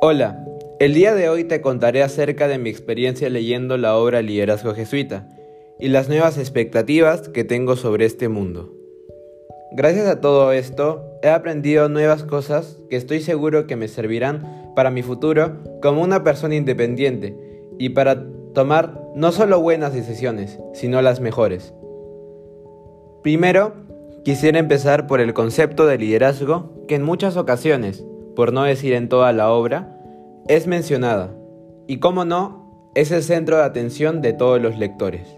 Hola, el día de hoy te contaré acerca de mi experiencia leyendo la obra Liderazgo Jesuita y las nuevas expectativas que tengo sobre este mundo. Gracias a todo esto, he aprendido nuevas cosas que estoy seguro que me servirán para mi futuro como una persona independiente y para tomar no solo buenas decisiones, sino las mejores. Primero, quisiera empezar por el concepto de liderazgo que en muchas ocasiones por no decir en toda la obra, es mencionada, y como no, es el centro de atención de todos los lectores.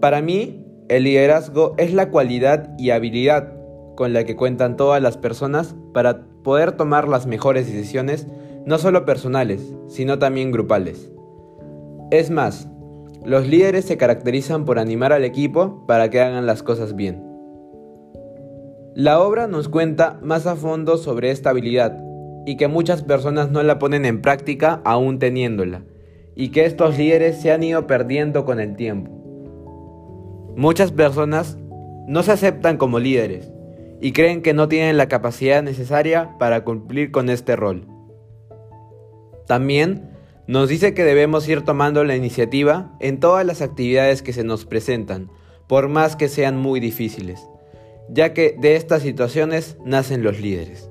Para mí, el liderazgo es la cualidad y habilidad con la que cuentan todas las personas para poder tomar las mejores decisiones, no solo personales, sino también grupales. Es más, los líderes se caracterizan por animar al equipo para que hagan las cosas bien. La obra nos cuenta más a fondo sobre esta habilidad y que muchas personas no la ponen en práctica aún teniéndola, y que estos líderes se han ido perdiendo con el tiempo. Muchas personas no se aceptan como líderes y creen que no tienen la capacidad necesaria para cumplir con este rol. También nos dice que debemos ir tomando la iniciativa en todas las actividades que se nos presentan, por más que sean muy difíciles ya que de estas situaciones nacen los líderes.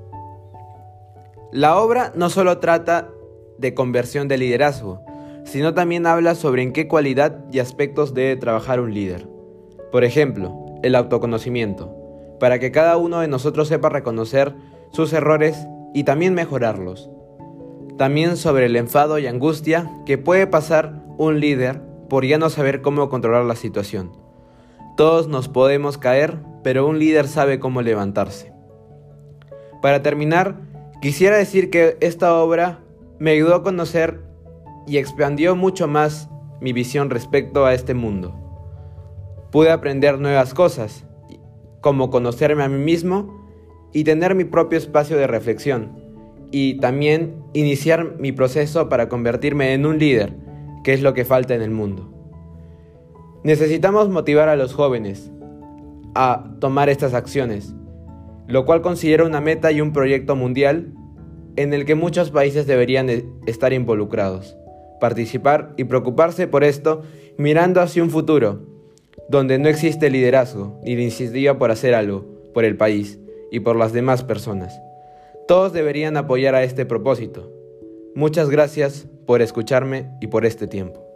La obra no solo trata de conversión de liderazgo, sino también habla sobre en qué cualidad y aspectos debe trabajar un líder. Por ejemplo, el autoconocimiento, para que cada uno de nosotros sepa reconocer sus errores y también mejorarlos. También sobre el enfado y angustia que puede pasar un líder por ya no saber cómo controlar la situación. Todos nos podemos caer, pero un líder sabe cómo levantarse. Para terminar, quisiera decir que esta obra me ayudó a conocer y expandió mucho más mi visión respecto a este mundo. Pude aprender nuevas cosas, como conocerme a mí mismo y tener mi propio espacio de reflexión, y también iniciar mi proceso para convertirme en un líder, que es lo que falta en el mundo. Necesitamos motivar a los jóvenes a tomar estas acciones, lo cual considero una meta y un proyecto mundial en el que muchos países deberían estar involucrados, participar y preocuparse por esto mirando hacia un futuro donde no existe liderazgo ni iniciativa por hacer algo por el país y por las demás personas. Todos deberían apoyar a este propósito. Muchas gracias por escucharme y por este tiempo.